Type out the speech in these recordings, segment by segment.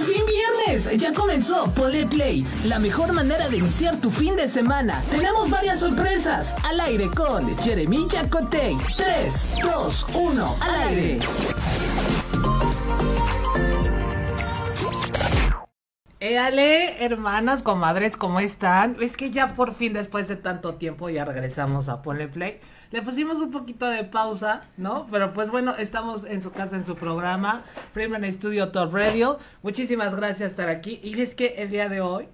¡Por fin viernes! Ya comenzó Ponle Play, la mejor manera de iniciar tu fin de semana. Tenemos varias sorpresas. Al aire con Jeremy Jacotey. 3, 2, 1, al aire. Éale, hermanas, comadres, ¿cómo están? Es que ya por fin, después de tanto tiempo, ya regresamos a Ponle Play. Le pusimos un poquito de pausa, ¿no? Pero pues bueno, estamos en su casa, en su programa, Freeman Studio Top Radio. Muchísimas gracias por estar aquí. Y es que el día de hoy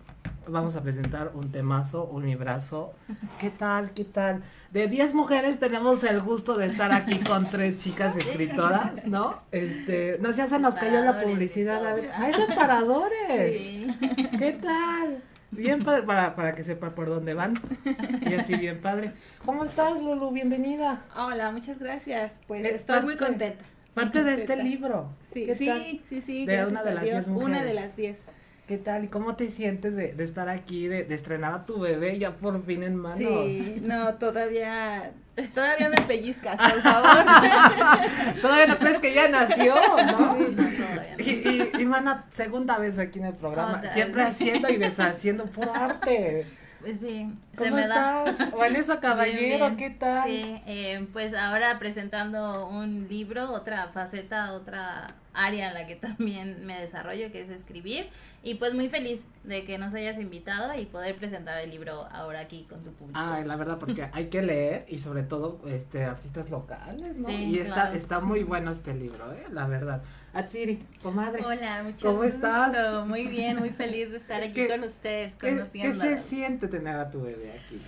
vamos a presentar un temazo, un librazo. ¿Qué tal? ¿Qué tal? De 10 mujeres tenemos el gusto de estar aquí con tres chicas escritoras, ¿no? Este, no, ya se nos cayó la publicidad. A ver, ¡Hay separadores! Sí. ¿Qué tal? Bien padre, para, para que sepa por dónde van. Y así bien padre. ¿Cómo estás, Lulu? Bienvenida. Hola, muchas gracias. Pues Es estoy muy contenta. Parte de este libro. Sí, ¿Qué sí, tal? sí, sí. De una de las 10 mujeres. Una de las 10. ¿Qué tal? ¿Y cómo te sientes de, de estar aquí, de, de estrenar a tu bebé ya por fin en manos? Sí, no, todavía, todavía me pellizcas, por favor. Todavía no crees que ya nació, ¿no? Sí, no, todavía no. Y, y, y mana, segunda vez aquí en el programa, Otra siempre vez. haciendo y deshaciendo puro arte. Pues sí, se ¿Cómo me da. estás? Vanessa Caballero, Bien, bien. ¿qué tal? Sí, eh, pues ahora presentando un libro, otra faceta, otra área en la que también me desarrollo, que es escribir. Y pues muy feliz de que nos hayas invitado y poder presentar el libro ahora aquí con tu público. Ay, la verdad, porque hay que leer y sobre todo este artistas locales, ¿no? Sí, y está, claro. está muy bueno este libro, ¿eh? La verdad. Atsiri, comadre. Hola, mucho ¿Cómo gusto. estás? Muy bien, muy feliz de estar aquí ¿Qué- con ustedes, ¿Qué, ¿Qué conociendo. se siente tener a tu bebé aquí?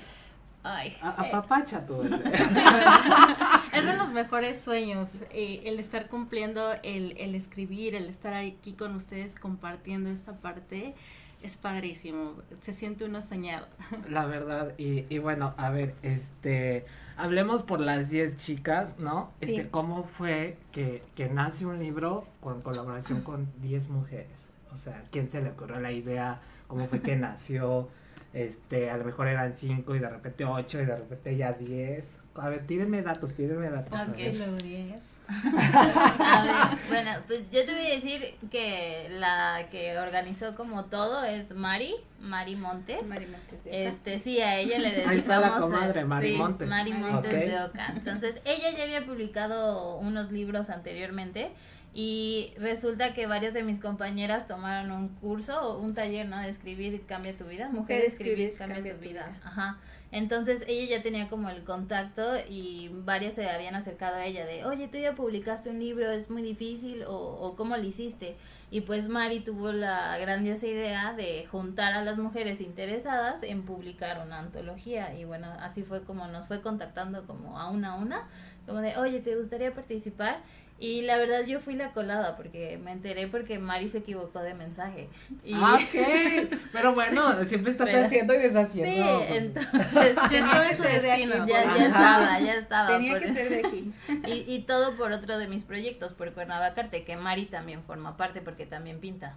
Ay, A, eh, apapacha bebé. es de los mejores sueños, eh, el estar cumpliendo, el, el escribir, el estar aquí con ustedes compartiendo esta parte, es padrísimo. Se siente uno soñado. La verdad, y, y bueno, a ver, este, hablemos por las 10 chicas, ¿no? Este. ¿cómo fue que, que nace un libro con colaboración con 10 mujeres? O sea, ¿quién se le ocurrió la idea? ¿Cómo fue que nació? Este, a lo mejor eran 5 y de repente 8 y de repente ya 10. A ver, tírenme datos, tírenme datos. a Ok. ver. Luego 10. A ver, bueno, pues yo te voy a decir que la que organizó como todo es Mari, Mari Montes. Mari Montes de Oca. Este, sí, a ella le dedicamos. Ahí está la a- comadre, Mari sí, Montes. Mari Montes de Oca. Entonces, ella ya había publicado unos libros anteriormente y resulta que varias de mis compañeras tomaron un curso o un taller, ¿no? De escribir cambia tu vida. Mujer escribir cambia, tu vida. Ajá. Entonces ella ya tenía como el contacto y varias se habían acercado a ella de, oye, tú ya publicaste un libro, es muy difícil o, o cómo lo hiciste. Y pues Mari tuvo la grandiosa idea de juntar a las mujeres interesadas en publicar una antología y bueno, así fue como nos fue contactando como a una a una, como de, oye, ¿te gustaría participar? Y la verdad yo fui la colada porque me enteré porque Mari se equivocó de mensaje. Y, Ah, ok. Pero bueno, siempre estás Pero- haciendo y Sí, deshaciendo. pues. entonces Ya estaba que de aquí, ya, estaba, ya estaba. Tenía por- que ser de aquí. y, y todo por otro de mis proyectos, por Cuernavacarte, que Mari también forma parte porque también pinta.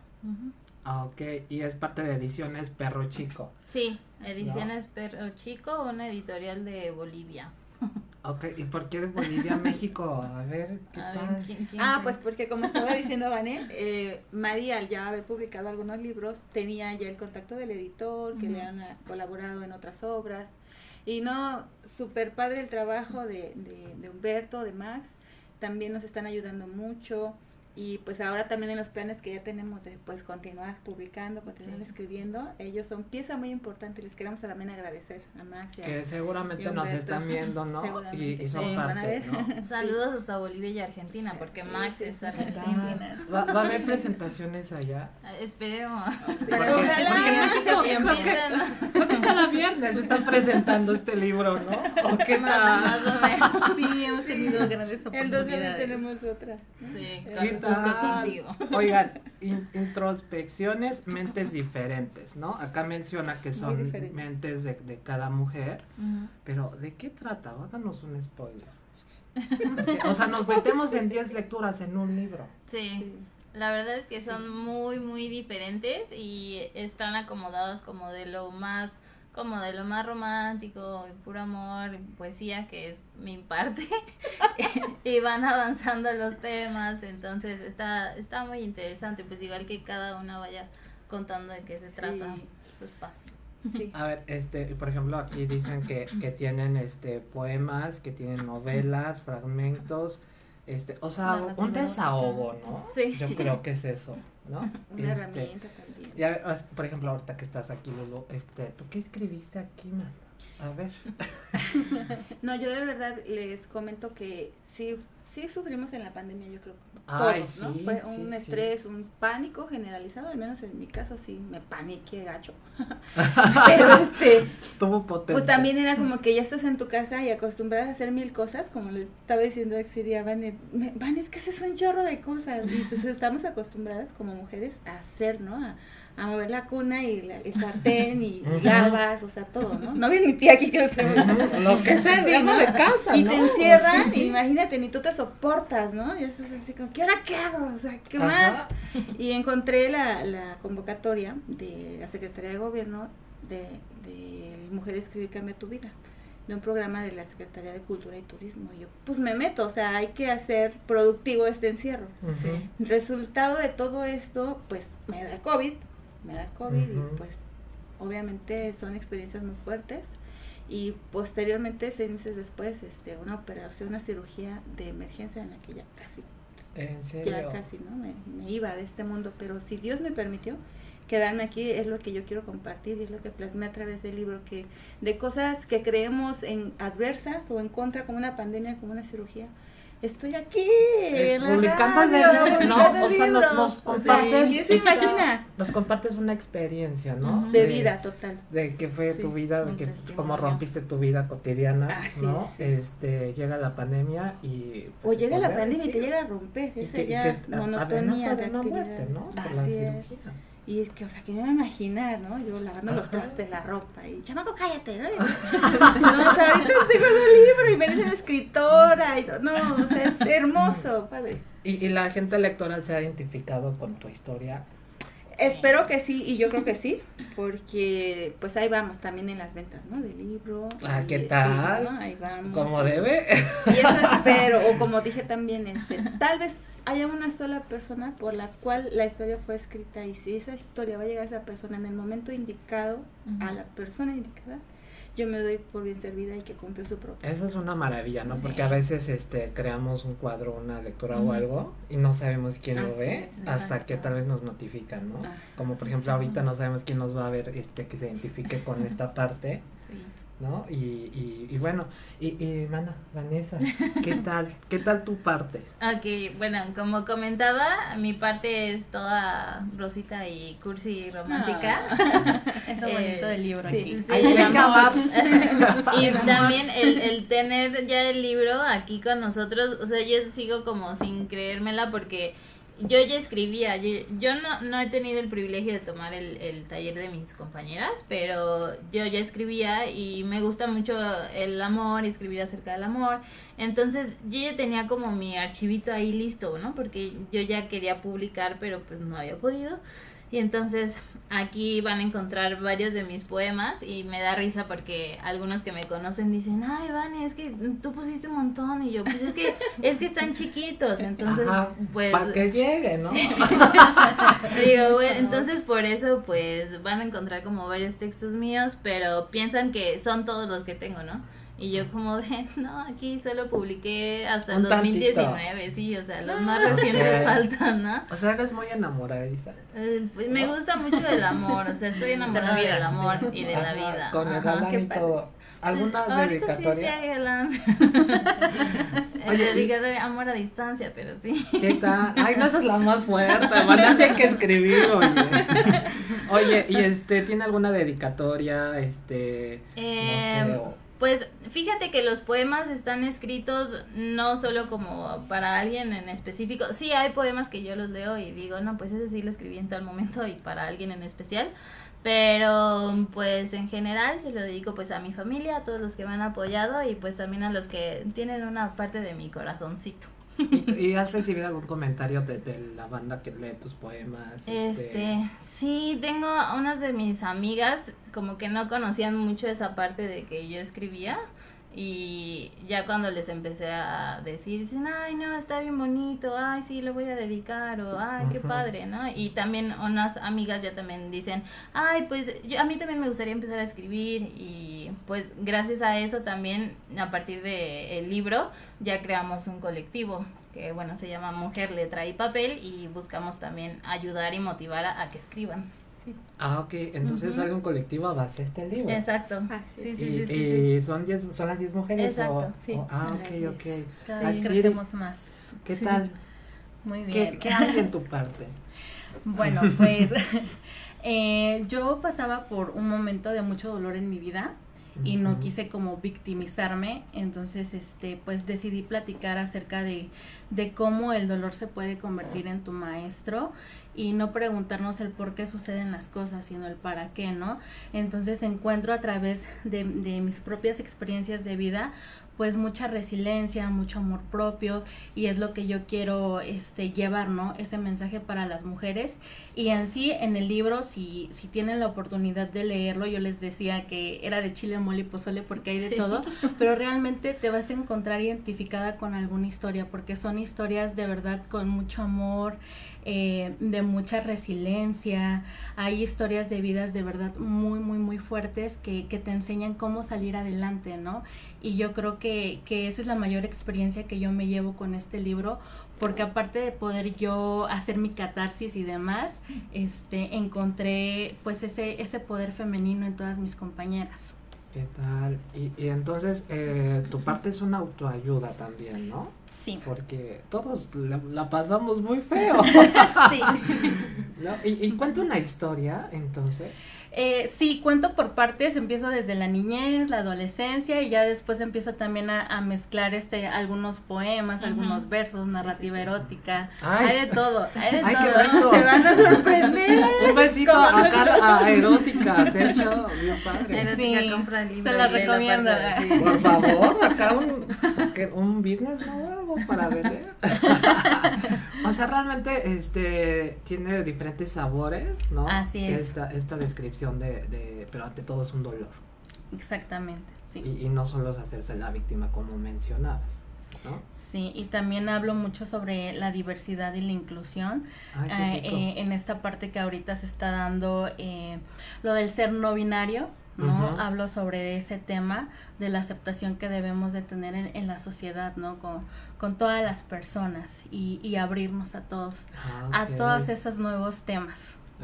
Ah, ok, y es parte de ediciones Perro Chico. Sí, Ediciones Perro Chico, una editorial de Bolivia. Ok, ¿y por qué de Bolivia a México? A ver, ¿qué A ver, tal? ¿quién- quién Ah, pues porque como estaba diciendo Vané, eh, María al ya haber publicado algunos libros tenía ya el contacto del editor, que le han eh, colaborado en otras obras. Y no, súper padre el trabajo de, de, de Humberto, de Max, también nos están ayudando mucho. Y pues ahora también en los planes que ya tenemos de pues continuar publicando, continuar Sí. escribiendo, ellos son pieza muy importante y les queremos también agradecer a Max. y a- Que seguramente nos están viendo, ¿no? Y, y son sí, parte. ¿no? Saludos hasta Bolivia y Argentina, porque Max sí, es argentina. ¿Va, va a haber presentaciones allá? Ah, Esperemos. Porque, Pero ojalá. porque México, Bien, creo que, bien. creo que cada viernes están presentando este libro, ¿no? ¿O qué Más, tal? más o menos. Sí, hemos tenido grandes El 2 de oportunidades. tenemos otra. Sí, ¿Qué justo. Oigan, in- introspecciones, mentes diferentes, ¿no? Acá menciona que son mentes de, de cada mujer, pero ¿de qué trata? Háganos un spoiler. Porque, o sea, nos metemos en 10 lecturas en un libro. Sí. Sí. La verdad es que son muy, muy diferentes y están acomodadas como de lo más como de lo más romántico, puro amor, poesía, que es mi parte, y van avanzando los temas, entonces está, está muy interesante, pues igual que cada una vaya contando de qué se trata su espacio. A ver, este, por ejemplo, aquí dicen que, que tienen este poemas, que tienen novelas, fragmentos, este, o sea, un desahogo, ¿no? Sí. Yo creo que es eso, ¿no? Una Este, herramienta también. y a ver, as- por ejemplo, ahorita que estás aquí, Lulu, este, ¿tú qué escribiste aquí, man? A ver. No, yo de verdad les comento que sí, sí sufrimos en la pandemia, yo creo. Ay, todos, ¿no? sí, Fue un sí. estrés, un pánico generalizado, al menos en mi caso sí, me paniqué gacho. Pero este, Tuvo potente. pues también era como que ya estás en tu casa y acostumbrada a hacer mil cosas, como le estaba diciendo a Van, me- Van, es que haces un chorro de cosas. Y pues estamos acostumbradas como mujeres a hacer, ¿no? A, a mover la cuna y la- el sartén y, lavas, o sea, todo, ¿no? No ves mi tía aquí que lo sabe. Ujú, Lo que sea, Sí, ¿no? de casa, Y ¿no? te encierran, Sí, sí. y imagínate, ni tú te soportas, ¿no? Y estás así como, ¿qué hora qué hago? O sea, ¿qué Ajá. más? Y encontré la, la convocatoria de la Secretaría de Gobierno de, de Mujer Escribir Cambia Tu Vida, de un programa de la Secretaría de Cultura y Turismo. Y yo, pues me meto, o sea, hay que hacer productivo este encierro. Resultado de todo esto, pues me da el COVID, me da COVID y pues obviamente son experiencias muy fuertes y posteriormente, seis meses después, este, una operación, una cirugía de emergencia en la que ya casi, En serio. ya casi, ¿no? Me, me iba de este mundo, pero si Dios me permitió quedarme aquí, es lo que yo quiero compartir y es lo que plasmé a través del libro, que de cosas que creemos en adversas o en contra, como una pandemia, como una cirugía, estoy aquí, Eh, publicando el libro, ¿no? O sea, nos O sea, compartes. ¿quién se esta- imagina? Nos compartes una experiencia, ¿no? Ujú. De vida total. De que fue Sí, tu vida, de que cómo rompiste tu vida cotidiana, Así ¿no? es. Este, llega la pandemia y... O pues, se llega la pandemia y te llega a romper y esa y ya que es la monotonía de de una muerte, ¿no? Por la Así es. Y es que, o sea, que me imaginar, ¿no? Yo lavando los trastes, la ropa y, chamaco, cállate, ¿no? no, o sea, ahorita estoy con libro y me dicen escritora y. No, o sea, es hermoso, padre. Y la gente lectora se ha identificado con tu historia. Espero que sí, y yo creo que sí, porque pues ahí vamos también en las ventas, ¿no? Del libro. Ah, ¿qué sí, tal? ¿no? Ahí vamos. Como debe. Y eso espero, o como dije también, este, tal vez haya una sola persona por la cual la historia fue escrita y si esa historia va a llegar a esa persona en el momento indicado, a la persona indicada, yo me doy por bien servida y que cumplió su propósito. Eso es una maravilla, ¿no? Sí. Porque a veces este creamos un cuadro, una lectura o algo y no sabemos quién lo ve hasta que tal vez nos notifican, ¿no? Ah. Como por ejemplo ahorita no sabemos quién nos va a ver este que se identifique con esta parte, Sí. ¿No? Y, y, y bueno, y, y mana, Vanessa, ¿qué tal? ¿Qué tal tu parte? Ok, bueno, como comentaba, mi parte es toda rosita y cursi y romántica. Eso Eh, bonito del libro sí. aquí. Sí, Ahí el y también el, el tener ya el libro aquí con nosotros, o sea, yo sigo como sin creérmela porque yo ya escribía, yo, yo no, no he tenido el privilegio de tomar el, el taller de mis compañeras, pero yo ya escribía y me gusta mucho el amor escribir acerca del amor. Entonces yo ya tenía como mi archivito ahí listo, ¿no? Porque yo ya quería publicar, pero pues no había podido. Y entonces aquí van a encontrar varios de mis poemas y me da risa porque algunos que me conocen dicen, ay, Vane, es que tú pusiste un montón y yo, pues es que, es que están chiquitos, entonces, Ajá, pues, para que llegue, ¿no? digo, bueno, entonces por eso, pues, van a encontrar como varios textos míos, pero piensan que son todos los que tengo, ¿no? Y yo como de, no, aquí solo publiqué hasta el Un tantito. 2019, sí, o sea, los más recientes Ok. faltan, ¿no? O sea, eres muy enamoradiza. Eh, pues me gusta mucho el amor, o sea, estoy enamorada vida. del amor y de la vida. Con el Ajá. galán y todo. ¿Alguna Pues, ahorita sí, sí dedicatoria? hay galán. Oye, El dedicatoria, amor a distancia, pero sí. ¿Qué tal? Ay, no, esa es la más fuerte. Vanessa hay que escribir, oye. Oye, y este, ¿tiene alguna dedicatoria? Este, no Em, sé, o- Pues fíjate que los poemas están escritos no solo como para alguien en específico. Sí, hay poemas que yo los leo y digo, no, pues ese sí lo escribí en tal momento y para alguien en especial. Pero pues en general se lo dedico pues a mi familia, a todos los que me han apoyado y pues también a los que tienen una parte de mi corazoncito. ¿Y, y has recibido algún comentario de, de la banda que lee tus poemas? Este, sí, tengo unas de mis amigas como que no conocían mucho esa parte de que yo escribía y ya cuando les empecé a decir, dicen, ay, no, está bien bonito, ay, sí, lo voy a dedicar, o ay, qué padre, ¿no? Y también unas amigas ya también dicen, ay, pues yo, a mí también me gustaría empezar a escribir y pues gracias a eso también, a partir del libro, ya creamos un colectivo que, bueno, se llama Mujer, Letra y Papel y buscamos también ayudar y motivar a, a que escriban. Ah, ok, entonces Ujú. algún colectivo a base de este libro. Exacto. Así Sí, sí, y, sí, sí, y sí. son diez, son las 10 mujeres o- Exacto, sí. o- ah, ok, ok. Cada vez crecemos más. ¿Qué Sí. tal? Muy ¿Qué, bien. ¿Qué hay en tu parte? Bueno, pues eh, yo pasaba por un momento de mucho dolor en mi vida y no quise como victimizarme, entonces este pues decidí platicar acerca de, de cómo el dolor se puede convertir en tu maestro y no preguntarnos el por qué suceden las cosas, sino el para qué, ¿no? Entonces encuentro a través de, de mis propias experiencias de vida pues mucha resiliencia, mucho amor propio y es lo que yo quiero este llevar, ¿no? Ese mensaje para las mujeres y en sí en el libro si si tienen la oportunidad de leerlo, yo les decía que era de chile mole y pozole porque hay de Sí. todo, pero realmente te vas a encontrar identificada con alguna historia porque son historias de verdad con mucho amor, eh, de mucha resiliencia, hay historias de vidas de verdad muy, muy, muy fuertes que, que te enseñan cómo salir adelante, ¿no? Y yo creo que, que esa es la mayor experiencia que yo me llevo con este libro, porque aparte de poder yo hacer mi catarsis y demás, este, encontré pues ese, ese poder femenino en todas mis compañeras. ¿Qué tal? Y, y entonces, eh, tu parte es una autoayuda también, ¿no? Sí. Porque todos la, la pasamos muy feo. sí. ¿no? ¿Y, y cuenta una historia, entonces? Eh, sí, cuento por partes, empiezo desde la niñez, la adolescencia y ya después empiezo también a, a mezclar este algunos poemas, algunos versos, narrativa sí, sí. erótica, Ay. hay de todo, hay de Ay, todo. Se van a sorprender. Un besito a Carla, a Erótica, Sergio, bien padre. Erótica, compra se la recomiendo. Por favor, acá un, un business, ¿no? Algo para vender. o sea, realmente este tiene diferentes sabores, ¿no? Así es. Esta, esta descripción de, de, pero ante todo es un dolor. Exactamente, sí. Y, y no solo es hacerse la víctima como mencionabas, ¿no? Sí, y también hablo mucho sobre la diversidad y la inclusión. Ay, rico. eh, en esta parte que ahorita se está dando eh, lo del ser no binario, ¿no? Hablo sobre ese tema de la aceptación que debemos de tener en, en la sociedad, ¿no? Con, con todas las personas y, y abrirnos a todos, Ah, a todos esos nuevos temas.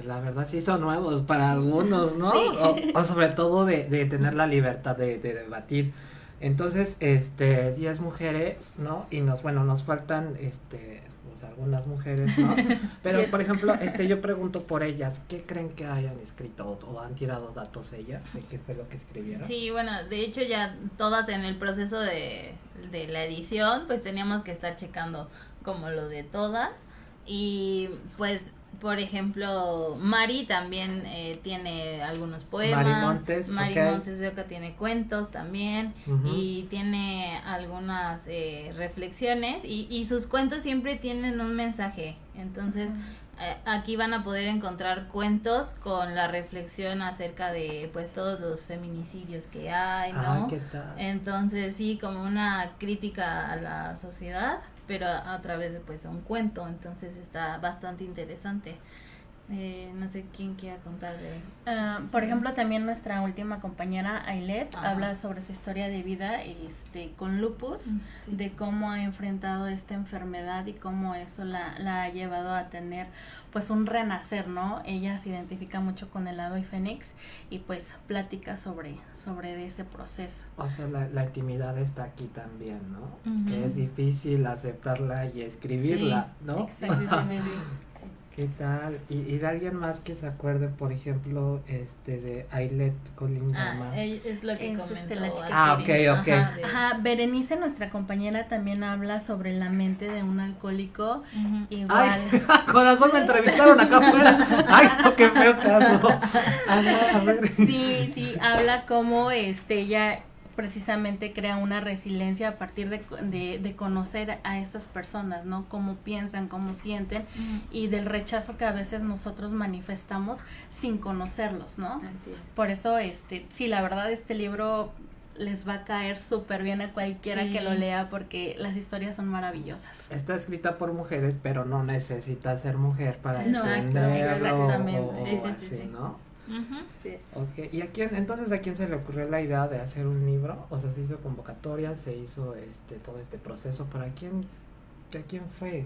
La verdad sí son nuevos para algunos, ¿no? Sí. O, o sobre todo de, de tener la libertad de, de debatir. Entonces, este, 10 mujeres, ¿no? Y nos, bueno, nos faltan, este, pues algunas mujeres, ¿no? Pero, por ejemplo, este, yo pregunto por ellas, ¿qué creen que hayan escrito o, o han tirado datos ellas de qué fue lo que escribieron? Sí, bueno, de hecho ya todas en el proceso de, de la edición, pues teníamos que estar checando como lo de todas. Y pues, por ejemplo, Mari también eh, tiene algunos poemas. Mari Montes, Mari. Montes de Oca tiene cuentos también. Y tiene algunas eh, reflexiones. Y, y sus cuentos siempre tienen un mensaje. Entonces, eh, aquí van a poder encontrar cuentos con la reflexión acerca de pues todos los feminicidios que hay, ¿no? Ay, ¿qué tal? Entonces sí, como una crítica a la sociedad, pero a, a través de pues un cuento, entonces está bastante interesante. Eh, no sé quién quiera contar de... Ah, por ejemplo, también nuestra última compañera Ailet Ajá. habla sobre su historia de vida este, con lupus, Sí. de cómo ha enfrentado esta enfermedad y cómo eso la, la ha llevado a tener pues un renacer, ¿no? Ella se identifica mucho con el ave fénix y pues platica sobre, sobre de ese proceso. O sea, la, la intimidad está aquí también, ¿no? Ujú. Que es difícil aceptarla y escribirla, ¿no? Exactamente. ¿Qué tal? ¿Y, y de alguien más que se acuerde, por ejemplo, este de Ailet Colin Ah, es lo que Es, comentó. este, la chica Ah, ok, ok. Ajá, de- Ajá, Berenice, nuestra compañera, también habla sobre la mente de un alcohólico. Igual. Ay, corazón, me entrevistaron acá afuera. Ay, no, qué feo caso. Ajá, a ver. Sí, sí, habla como este ella precisamente crea una resiliencia a partir de, de, de, conocer a estas personas, ¿no? Cómo piensan, cómo sienten y del rechazo que a veces nosotros manifestamos sin conocerlos, ¿no? Por eso, este, sí, la verdad, este libro les va a caer súper bien a cualquiera que lo lea porque las historias son maravillosas. Está escrita por mujeres, pero no necesita ser mujer para no, entenderlo exactamente. sí, sí, sí, ¿no? Sí. Okay. ¿Y a quién, entonces a quién se le ocurrió la idea de hacer un libro? O sea, se hizo convocatoria, se hizo este todo este proceso, ¿para quién, a quién fue?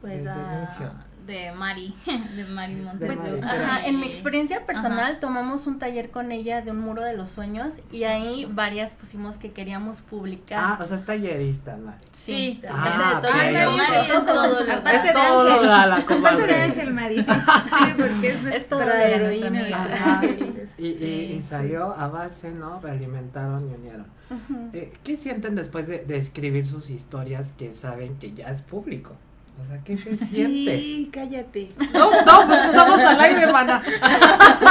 Pues a, de Mari, de Mari Montes. Pues, ajá, en mi experiencia personal tomamos un taller con ella de un muro de los sueños y ahí varias pusimos que queríamos publicar. Ah, o sea, es tallerista, Mari. Sí, ah, todo. Mari es todo lo que Es todo lo que la comadre. de Ángel Mari. Sí, porque es nuestra heroína. Y, y, y, salió a base, ¿no? Realimentaron y unieron. eh, ¿Qué sienten después de, de escribir sus historias que saben que ya es público? O sea, ¿qué se siente? Sí, cállate. No, no, pues estamos al aire, hermana.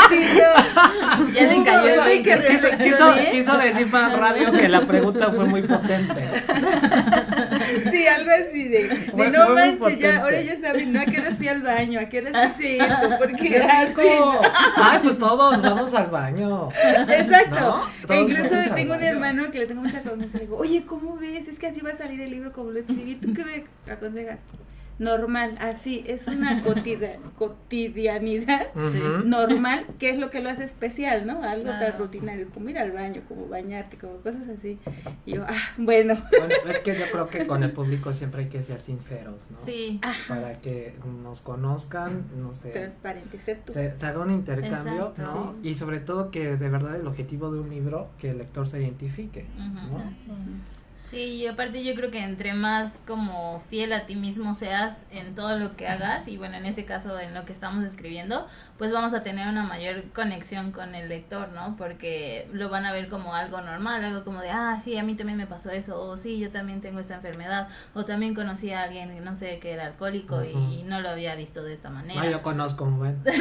Sí, no. Ya le cayó el quiso, quiso, quiso, decir para radio que la pregunta fue muy potente. Sí, algo así de, de no manches, ya, ahora ya saben, no, a qué hora fui al baño, a qué hora hice esto, porque ¿Qué Ay, pues todos vamos al baño. Exacto. E incluso tengo un hermano que le tengo mucha confianza, le digo, oye, ¿cómo ves? Es que así va a salir el libro como lo escribí, ¿tú qué me aconsejas? Normal, así, es una cotidianidad normal, que es lo que lo hace especial, ¿no? Algo tan rutinario, como ir al baño, como bañarte, como cosas así. Y yo, ah, bueno. Bueno, es que yo creo que con el público siempre hay que ser sinceros, ¿no? Sí. Para que nos conozcan, no sé. Transparente, ser Se, haga un intercambio, ¿no? Y sobre todo que de verdad el objetivo de un libro, que el lector se identifique, ¿no? Sí, y aparte yo creo que entre más como fiel a ti mismo seas en todo lo que hagas, y bueno, en ese caso en lo que estamos escribiendo, pues vamos a tener una mayor conexión con el lector, ¿no? Porque lo van a ver como algo normal, algo como de, ah, sí, a mí también me pasó eso, o sí, yo también tengo esta enfermedad, o también conocí a alguien, no sé, que era alcohólico y no lo había visto de esta manera. Ah, yo conozco un buen. de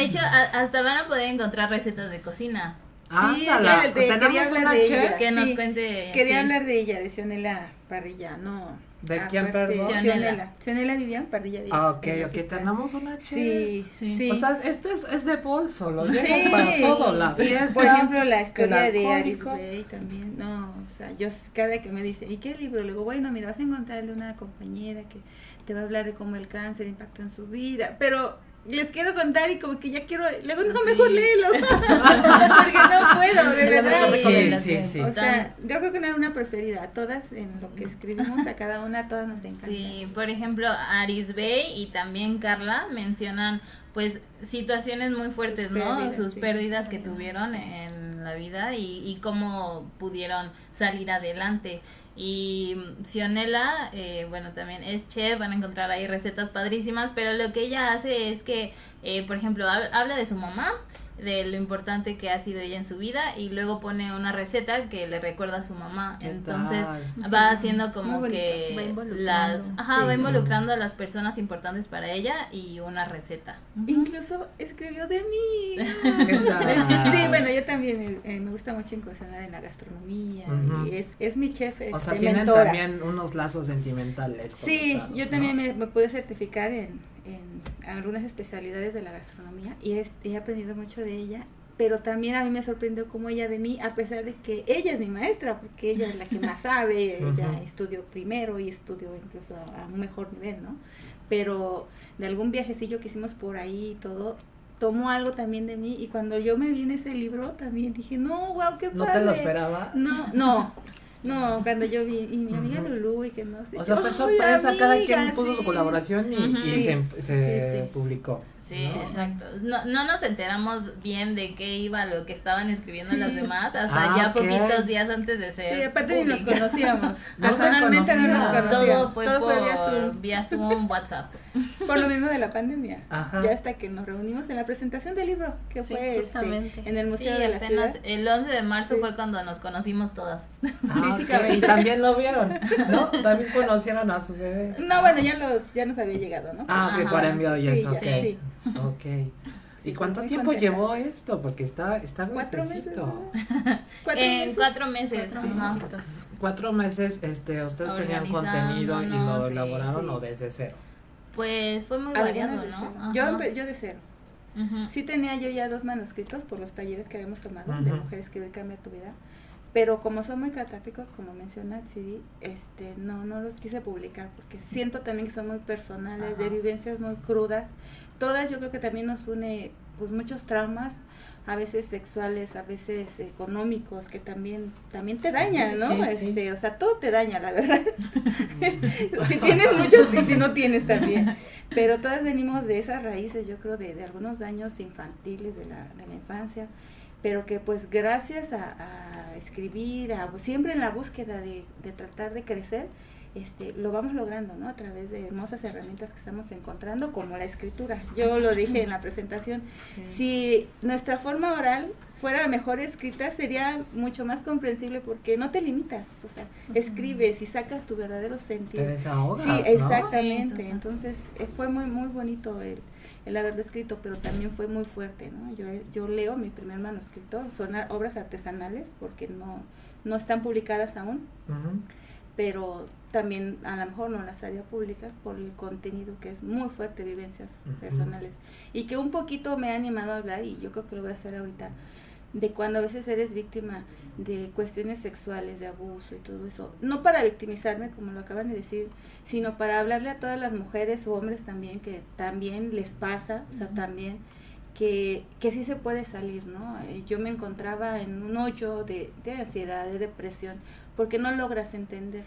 hecho, hasta van a poder encontrar recetas de cocina. Sí, claro, quería hablar de ella. Que nos cuente. Quería hablar de ella, de Sionela Parrilla, no. ¿De quién, perdón? Sionela. Sionela Vivian Parrilla. Ah, ok, ok, tenemos una chef. Sí, sí. O sea, esto es, es de bolso, lo llevas para todo, la fiesta. Por ejemplo, la historia de Aris Bay también, no, o sea, yo cada que me dice, ¿y qué libro? Le digo, bueno, mira, vas a encontrarle una compañera que te va a hablar de cómo el cáncer impactó en su vida, pero les quiero contar y como que ya quiero, luego no, mejor léelo, porque no puedo, de verdad. Sí, sí, sí. O sea, yo creo que no hay una preferida, a todas en lo que escribimos, a cada una, a todas nos encanta. Sí, por ejemplo, Aris Bay y también Carla mencionan pues situaciones muy fuertes, ¿no? Sus pérdidas que tuvieron en la vida y, y cómo pudieron salir adelante. Y Sionela, eh, bueno, también es chef, van a encontrar ahí recetas padrísimas, pero lo que ella hace es que, eh, por ejemplo, habla de su mamá de lo importante que ha sido ella en su vida y luego pone una receta que le recuerda a su mamá. Entonces va haciendo como que las ajá, va involucrando a las personas importantes para ella y una receta. Incluso escribió de mí. sí, bueno, yo también eh, me gusta mucho incursionar en la gastronomía y es, es mi chef. O sea, tienen también unos lazos sentimentales. Sí, yo también me, me pude certificar en, en algunas especialidades de la gastronomía y he aprendido mucho de ella, pero también a mí me sorprendió como ella de mí, a pesar de que ella es mi maestra, porque ella es la que más sabe, ella estudió primero y estudió incluso a, un mejor nivel, ¿no? Pero de algún viajecillo que hicimos por ahí y todo, tomó algo también de mí y cuando yo me vi en ese libro también dije, no, wow, qué padre. ¿No te lo esperaba? No, no, no, cuando yo vi, y mi amiga Lulu y que no sé. O sea, fue sorpresa, cada quien puso su colaboración y, se, se publicó. Sí, exacto. No, no nos enteramos bien de qué iba lo que estaban escribiendo las demás hasta ah, ya poquitos días antes de ser. Sí, aparte ni nos conocíamos. Personalmente no nos conocíamos. Todo fue por vía Zoom, WhatsApp. Por lo mismo de la pandemia. Ajá. Ya hasta que nos reunimos en la presentación del libro, que fue este, en el Museo de la Ciudad. El 11 de marzo fue cuando nos conocimos todas. Ah, Físicamente. Y también lo vieron, ¿no? También conocieron a su bebé. No, bueno, ya, lo, ya nos había llegado, ¿no? Ah, que por envío y eso, ok. Ok. ¿Y cuánto muy tiempo contenta. llevó esto? Porque está, está Cuatro meses. ¿no? Cuatro en meses. cuatro meses. Cuatro meses, este, ustedes tenían contenido y lo sí, elaboraron sí. o desde cero. Pues fue muy variado, de ¿no? Yo, yo de cero. Ujú. Sí tenía yo ya dos manuscritos por los talleres que habíamos tomado de Ujú. Mujeres que Cambia tu vida. Pero como son muy catárticos, como menciona Siri, este, no, no los quise publicar porque siento también que son muy personales, de Ajá. vivencias muy crudas. Todas yo creo que también nos une pues muchos traumas, a veces sexuales, a veces económicos, que también, también te Sí, dañan, ¿no? sí, sí. Este, o sea, todo te daña, la verdad. si tienes muchos y si no tienes también. Pero todas venimos de esas raíces, yo creo, de, de algunos daños infantiles de la, de la infancia, pero que pues gracias a, a escribir, a, siempre en la búsqueda de, de tratar de crecer, este, lo vamos logrando, ¿no? A través de hermosas herramientas que estamos encontrando, como la escritura. Yo lo dije en la presentación, Sí. si nuestra forma oral fuera mejor escrita, sería mucho más comprensible porque no te limitas, o sea, escribes y sacas tu verdadero Te sentido. desahogas, Sí, ¿no? exactamente. Sí. Entonces eh, fue muy muy bonito el, el haberlo escrito, pero también fue muy fuerte, ¿no? Yo, yo leo mi primer manuscrito, son obras artesanales porque no, no están publicadas aún, pero también a lo mejor no las haría públicas por el contenido que es muy fuerte, vivencias personales. Y que un poquito me ha animado a hablar, y yo creo que lo voy a hacer ahorita, de cuando a veces eres víctima de cuestiones sexuales, de abuso y todo eso. No para victimizarme, como lo acaban de decir, sino para hablarle a todas las mujeres o hombres también, que también les pasa, o sea, también que, que sí se puede salir, ¿no? Eh, Yo me encontraba en un hoyo de, de ansiedad, de depresión, porque no logras entender.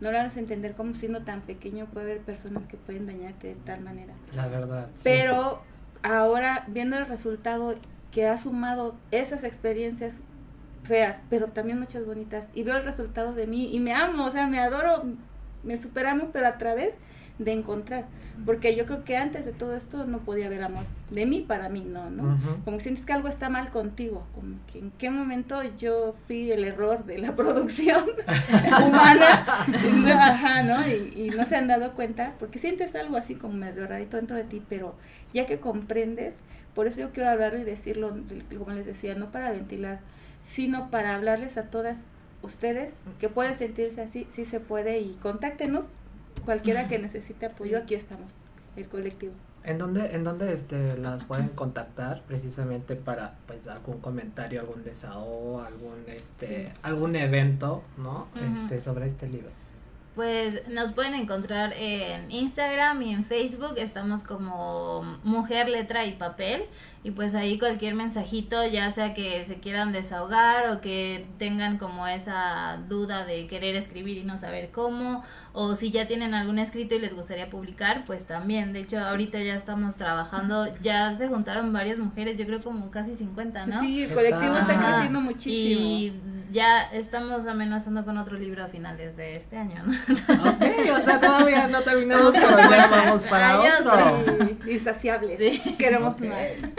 No logras entender cómo siendo tan pequeño puede haber personas que pueden dañarte de tal manera. La verdad. sí. Pero ahora, viendo el resultado que ha sumado esas experiencias feas, pero también muchas bonitas, y veo el resultado de mí y me amo, o sea, me adoro, me superamo, pero a través de encontrar. Porque yo creo que antes de todo esto no podía haber amor. De mí para mí, no, ¿no? Como que sientes que algo está mal contigo, como que en qué momento yo fui el error de la producción humana, ajá, ¿no? Y, y no se han dado cuenta, porque sientes algo así como medio rarito dentro de ti, pero ya que comprendes, por eso yo quiero hablarlo y decirlo, como les decía, no para ventilar, sino para hablarles a todas ustedes que pueden sentirse así, sí se puede, y contáctenos, cualquiera que necesite apoyo, aquí estamos, el colectivo. ¿En dónde, en dónde este, las pueden contactar precisamente para pues algún comentario, algún desahogo, algún este, algún evento, ¿no? Este, sobre este libro. Pues nos pueden encontrar en Instagram y en Facebook, estamos como Mujer, Letra y Papel. Y pues ahí cualquier mensajito, ya sea que se quieran desahogar o que tengan como esa duda de querer escribir y no saber cómo, o si ya tienen algún escrito y les gustaría publicar, pues también. De hecho, ahorita ya estamos trabajando, ya se juntaron varias mujeres, yo creo como casi 50, ¿no? Sí, el ¿Qué colectivo está creciendo muchísimo. Y ya estamos amenazando con otro libro a finales de este año, ¿no? Ok, o sea, todavía no terminamos, pero ya vamos para Hay otro. Sí, insaciables. Sí. Queremos Ok. más.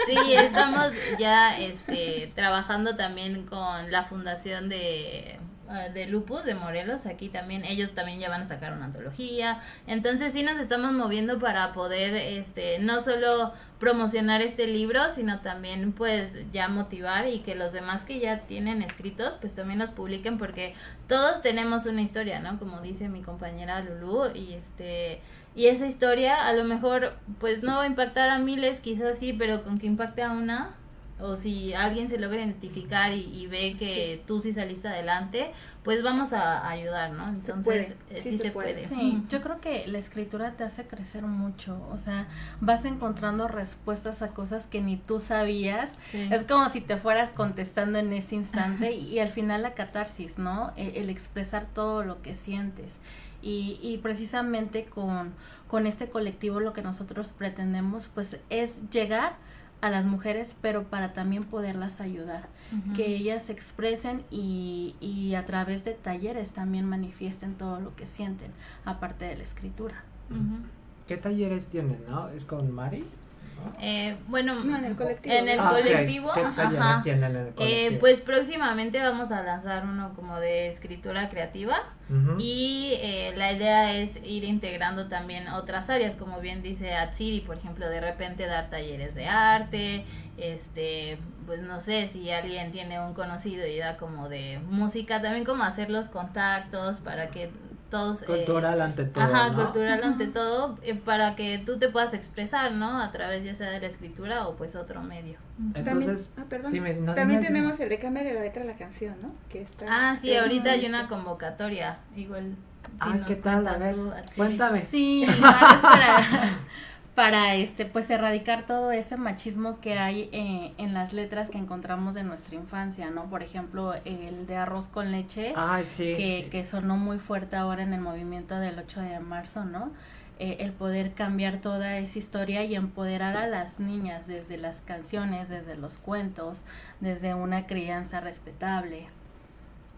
Sí, estamos ya este, trabajando también con la fundación de, eh, de Lupus de Morelos. Aquí también, ellos también ya van a sacar una antología. Entonces sí nos estamos moviendo para poder este, no solo promocionar este libro, sino también pues ya motivar y que los demás que ya tienen escritos pues también los publiquen porque todos tenemos una historia, ¿no? Como dice mi compañera Lulu y este y esa historia a lo mejor pues no va a impactar a miles, quizás sí, pero con que impacte a una o si alguien se logra identificar y, y ve que tú sí saliste adelante, pues vamos a ayudar, ¿no? Entonces puede, eh, sí sí, se se puede. puede. Sí, yo creo que la escritura te hace crecer mucho, o sea, vas encontrando respuestas a cosas que ni tú sabías. Sí. Es como si te fueras contestando en ese instante y, y al final la catarsis, ¿no? El, el expresar todo lo que sientes. Y, y precisamente con, con este colectivo lo que nosotros pretendemos pues es llegar a las mujeres, pero para también poderlas ayudar que ellas se expresen y, y a través de talleres también manifiesten todo lo que sienten, aparte de la escritura. ¿Qué talleres tienen, no? ¿Es con Mari? Eh, bueno, No, en el colectivo, En el. Ah, ok. colectivo, ¿Qué talleres ajá. tienen en el Eh, colectivo? pues próximamente vamos a lanzar uno como de escritura creativa y eh, la idea es ir integrando también otras áreas, como bien dice Atsiri, por ejemplo, de repente dar talleres de arte, este, pues no sé, si alguien tiene un conocido y da como de música, también como hacer los contactos para que todos... eh, Cultural ante todo, Ajá, ¿no? cultural ante todo, eh, para que tú te puedas expresar, ¿no? A través ya sea de la escritura o pues otro medio. Entonces, también, ah, perdón. dime, no, también dime, dime. tenemos el de cambio de la letra de la canción, ¿no? Que está Ah, sí, ahorita hay una convocatoria, igual. si Ah, nos ¿qué tal? A ver, tú, cuéntame. Sí, igual es para, este, pues erradicar todo ese machismo que hay eh, en las letras que encontramos de nuestra infancia, ¿no? Por ejemplo, el de arroz con leche. Ay, sí, que, sí. que sonó muy fuerte ahora en el movimiento del 8 de marzo, ¿no? Eh, el poder cambiar toda esa historia y empoderar a las niñas desde las canciones, desde los cuentos, desde una crianza respetable.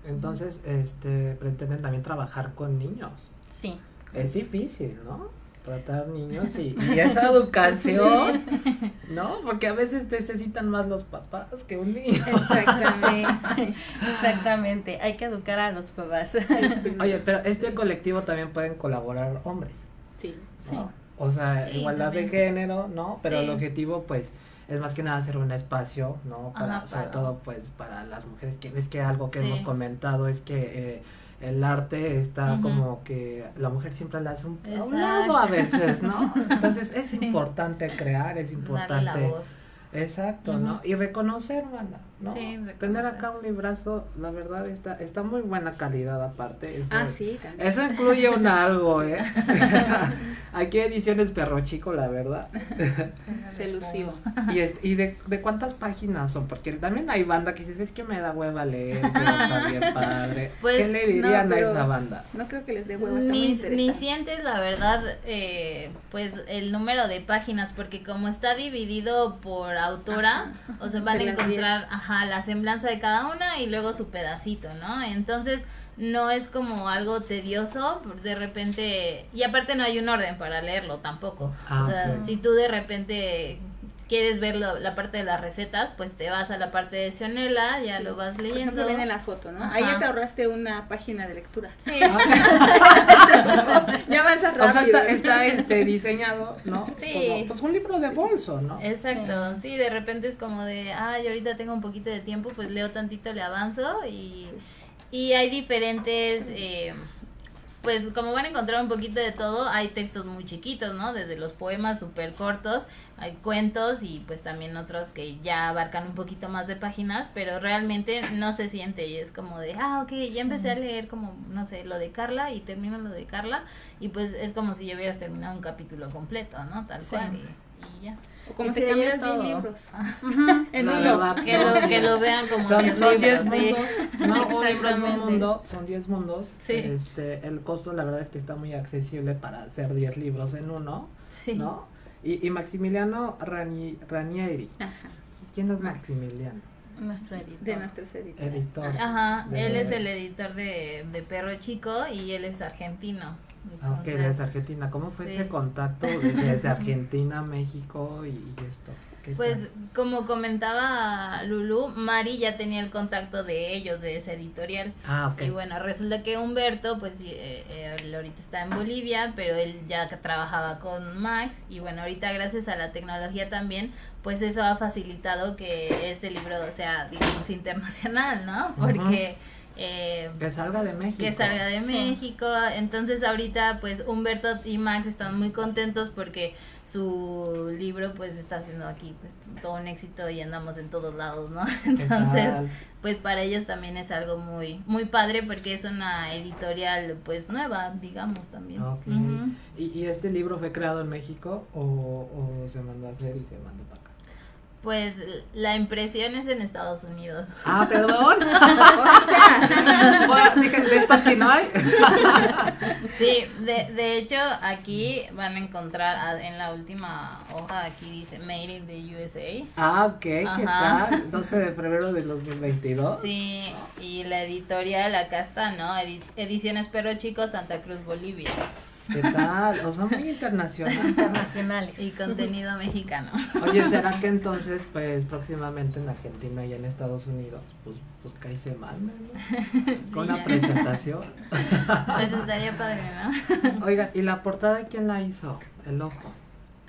Entonces, este, pretenden también trabajar con niños. Sí. Es difícil, ¿no? Tratar niños y, y esa educación, ¿no? Porque a veces necesitan más los papás que un niño. Exactamente. Exactamente, hay que educar a los papás. Oye, pero este colectivo también pueden colaborar hombres, Sí. Sí. ¿no? O sea, Sí, igualdad de género, ¿no? Pero Sí. el objetivo, pues, es más que nada hacer un espacio, ¿no? Para, Ajá, sobre para- todo, pues, para las mujeres, que es que algo que Sí. hemos comentado es que eh, el arte está como que la mujer siempre la hace un, a un lado a veces, ¿no? Entonces es importante crear, es Darle importante. la voz. Exacto, ¿no? Y reconocer, banda, ¿no? Sí, Tener acá un librazo, la verdad está, está muy buena calidad aparte. Eso, Ah, sí, también. Eso incluye un algo, ¿eh? Aquí ediciones perro chico, la verdad. Elusivo. Y, es- y de, de cuántas páginas son, porque también hay banda que dices, ves que me da hueva leer, pero está bien padre. Pues, ¿Qué le dirían no, a esa banda? No creo que les dé muy Ni, ni sientes la verdad, eh, pues el número de páginas, porque como está dividido por autora, o sea, van a encontrar, ajá, la semblanza de cada una y luego su pedacito, ¿no? Entonces, no es como algo tedioso, de repente, y aparte no hay un orden para leerlo tampoco. Ah, o sea, ok. si tú de repente quieres ver lo- la parte de las recetas, pues te vas a la parte de Sionela, ya lo vas Por leyendo. ejemplo, viene la foto, ¿no? Ajá. Ahí ya te ahorraste una página de lectura. Sí. ya avanzas rápido. O sea, está, está este diseñado, ¿no? Sí. Como, pues un libro de bolso, ¿no? Exacto, sí. de repente es como de, ay, ahorita tengo un poquito de tiempo, pues leo tantito, le avanzo y, y hay diferentes, eh, pues como van a encontrar un poquito de todo, hay textos muy chiquitos, ¿no? Desde los poemas súper cortos, hay cuentos y pues también otros que ya abarcan un poquito más de páginas, pero realmente no se siente y es como de, ah, ok, ya empecé a leer como, no sé, lo de Carla y termino lo de Carla y pues es como si ya hubieras terminado un capítulo completo, ¿no? Tal Sí. cual y, y ya. O como si te cambia leyeras 10 todo. libros. Ujú. En La uno. verdad, Que no, lo, sí. que lo vean como Son, 10 son 10 libros, sí. mundos, ¿no? Un libro es un mundo, son 10 mundos. Sí. Este, el costo, la verdad es que está muy accesible para hacer 10 libros en uno, Sí. ¿no? Y, y Maximiliano Rani- Ranieri. Ajá. ¿Quién es Max. Maximiliano? Nuestro editor. De nuestros editores. Editor. Ajá, de- él es el editor de, de Perro Chico y él es argentino. Ok, desde Argentina. ¿Cómo fue sí. ese contacto de- desde Argentina, México y, y esto? ¿Qué Pues tal? como comentaba Lulu, Mari ya tenía el contacto de ellos, de ese editorial. Ah, ok. Y bueno, resulta que Humberto, pues sí, eh, eh, él ahorita está en Bolivia, pero él ya trabajaba con Max. Y bueno, ahorita gracias a la tecnología también, pues eso ha facilitado que este libro sea, digamos, internacional, ¿no? Porque... eh, Que salga de México. que salga de Sí. México. Entonces ahorita pues Humberto y Max están muy contentos porque su libro pues está haciendo aquí pues todo un éxito y andamos en todos lados, ¿no? ¿Qué Entonces pues para ellos también es algo muy muy padre porque es una editorial pues nueva, digamos también. ¿Y, y este libro fue creado en México o, o se mandó a hacer y se mandó para acá? Pues la impresión es en Estados Unidos. Ah, perdón. Bueno, dije, de esto aquí no hay. Sí, de, de hecho aquí van a encontrar ah, en la última hoja aquí dice Made in the USA. Ah, ok, ¿qué Ajá. tal? 12 de febrero de 2022. Sí, y la editorial acá está, ¿no? Edi- Ediciones Perro Chico, Santa Cruz, Bolivia. ¿Qué tal? O son muy internacionales. internacionales. Y contenido mexicano. Oye, ¿será que entonces, pues, próximamente en Argentina y en Estados Unidos, pues, pues cae semana, ¿no? Con Sí, una ya. presentación. Pues estaría padre, ¿no? Oiga, ¿y la portada quién la hizo? El ojo.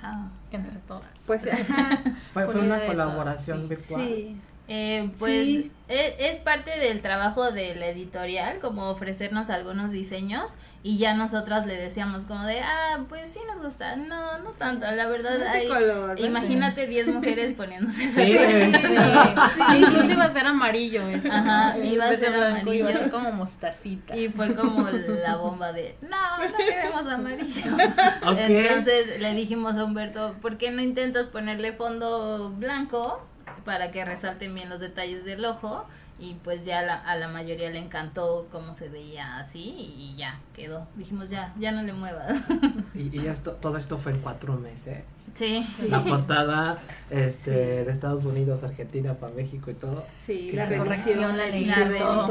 Ah. Entre todas. Pues, ajá, Fue, una colaboración todas, virtual. sí. Eh, pues Sí. e- es, parte del trabajo de la editorial, como ofrecernos algunos diseños y ya nosotras le decíamos como de, ah, pues sí nos gusta, no, no tanto, la verdad Ese hay, color, ¿no? imagínate 10 mujeres poniéndose esa Sí. Sí, Incluso iba a ser amarillo. ese, Ajá, iba a ser blanco, Iba a ser amarillo. como mostacita. Y fue como la bomba de, no, no queremos amarillo. Entonces le dijimos a Humberto, ¿por qué no intentas ponerle fondo blanco para que resalten bien los detalles del ojo? Y pues ya la- a la mayoría le encantó cómo se veía así y ya quedó. Dijimos, ya, ya no le muevas. Y, y esto, todo esto fue en cuatro meses. Sí. La portada este, de Estados Unidos, Argentina, para México y todo. Sí, la corrección, la edición,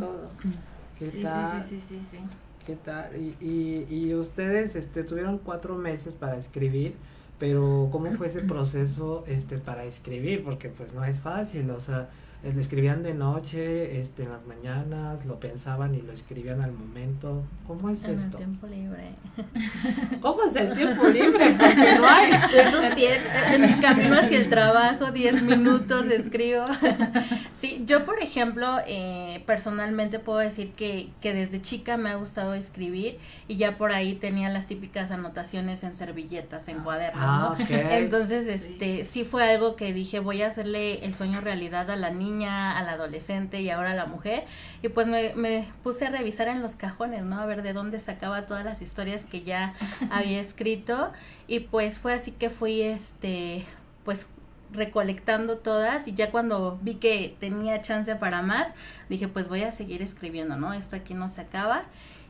todo. ¿Qué Sí, tal? sí, sí, sí, sí, sí. ¿Qué tal? Y, y, y ustedes este, tuvieron cuatro meses para escribir, pero ¿cómo fue ese proceso este, para escribir? Porque pues no es fácil, o sea, le escribían de noche, este, en las mañanas, lo pensaban y lo escribían al momento. ¿Cómo es En el esto? tiempo libre. ¿Cómo es el tiempo libre? Porque no hay. En mi camino hacia el trabajo, 10 minutos escribo. Sí, yo por ejemplo, eh, personalmente puedo decir que, que desde chica me ha gustado escribir y ya por ahí tenía las típicas anotaciones en servilletas, en cuadernos, Ah, ¿no? ok. Entonces, este, sí fue algo que dije, voy a hacerle el sueño realidad a la niña, a la adolescente y ahora a la mujer. Y pues me, me puse a revisar en los cajones, ¿no? A ver de dónde sacaba todas las historias que ya había escrito. Y pues fue así que fui, este, pues recolectando todas y ya cuando vi que tenía chance para más, dije pues voy a seguir escribiendo, ¿no? Esto aquí no se acaba.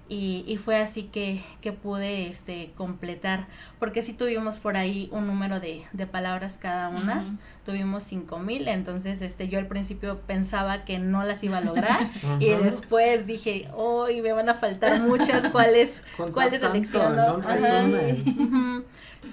Y, y fue así que, que pude este, completar, porque sí tuvimos por ahí un número de, de palabras cada una, tuvimos cinco mil, entonces este, yo al principio pensaba que no las iba a lograr y después dije, hoy me van a faltar muchas, ¿cuáles, cuáles selecciono?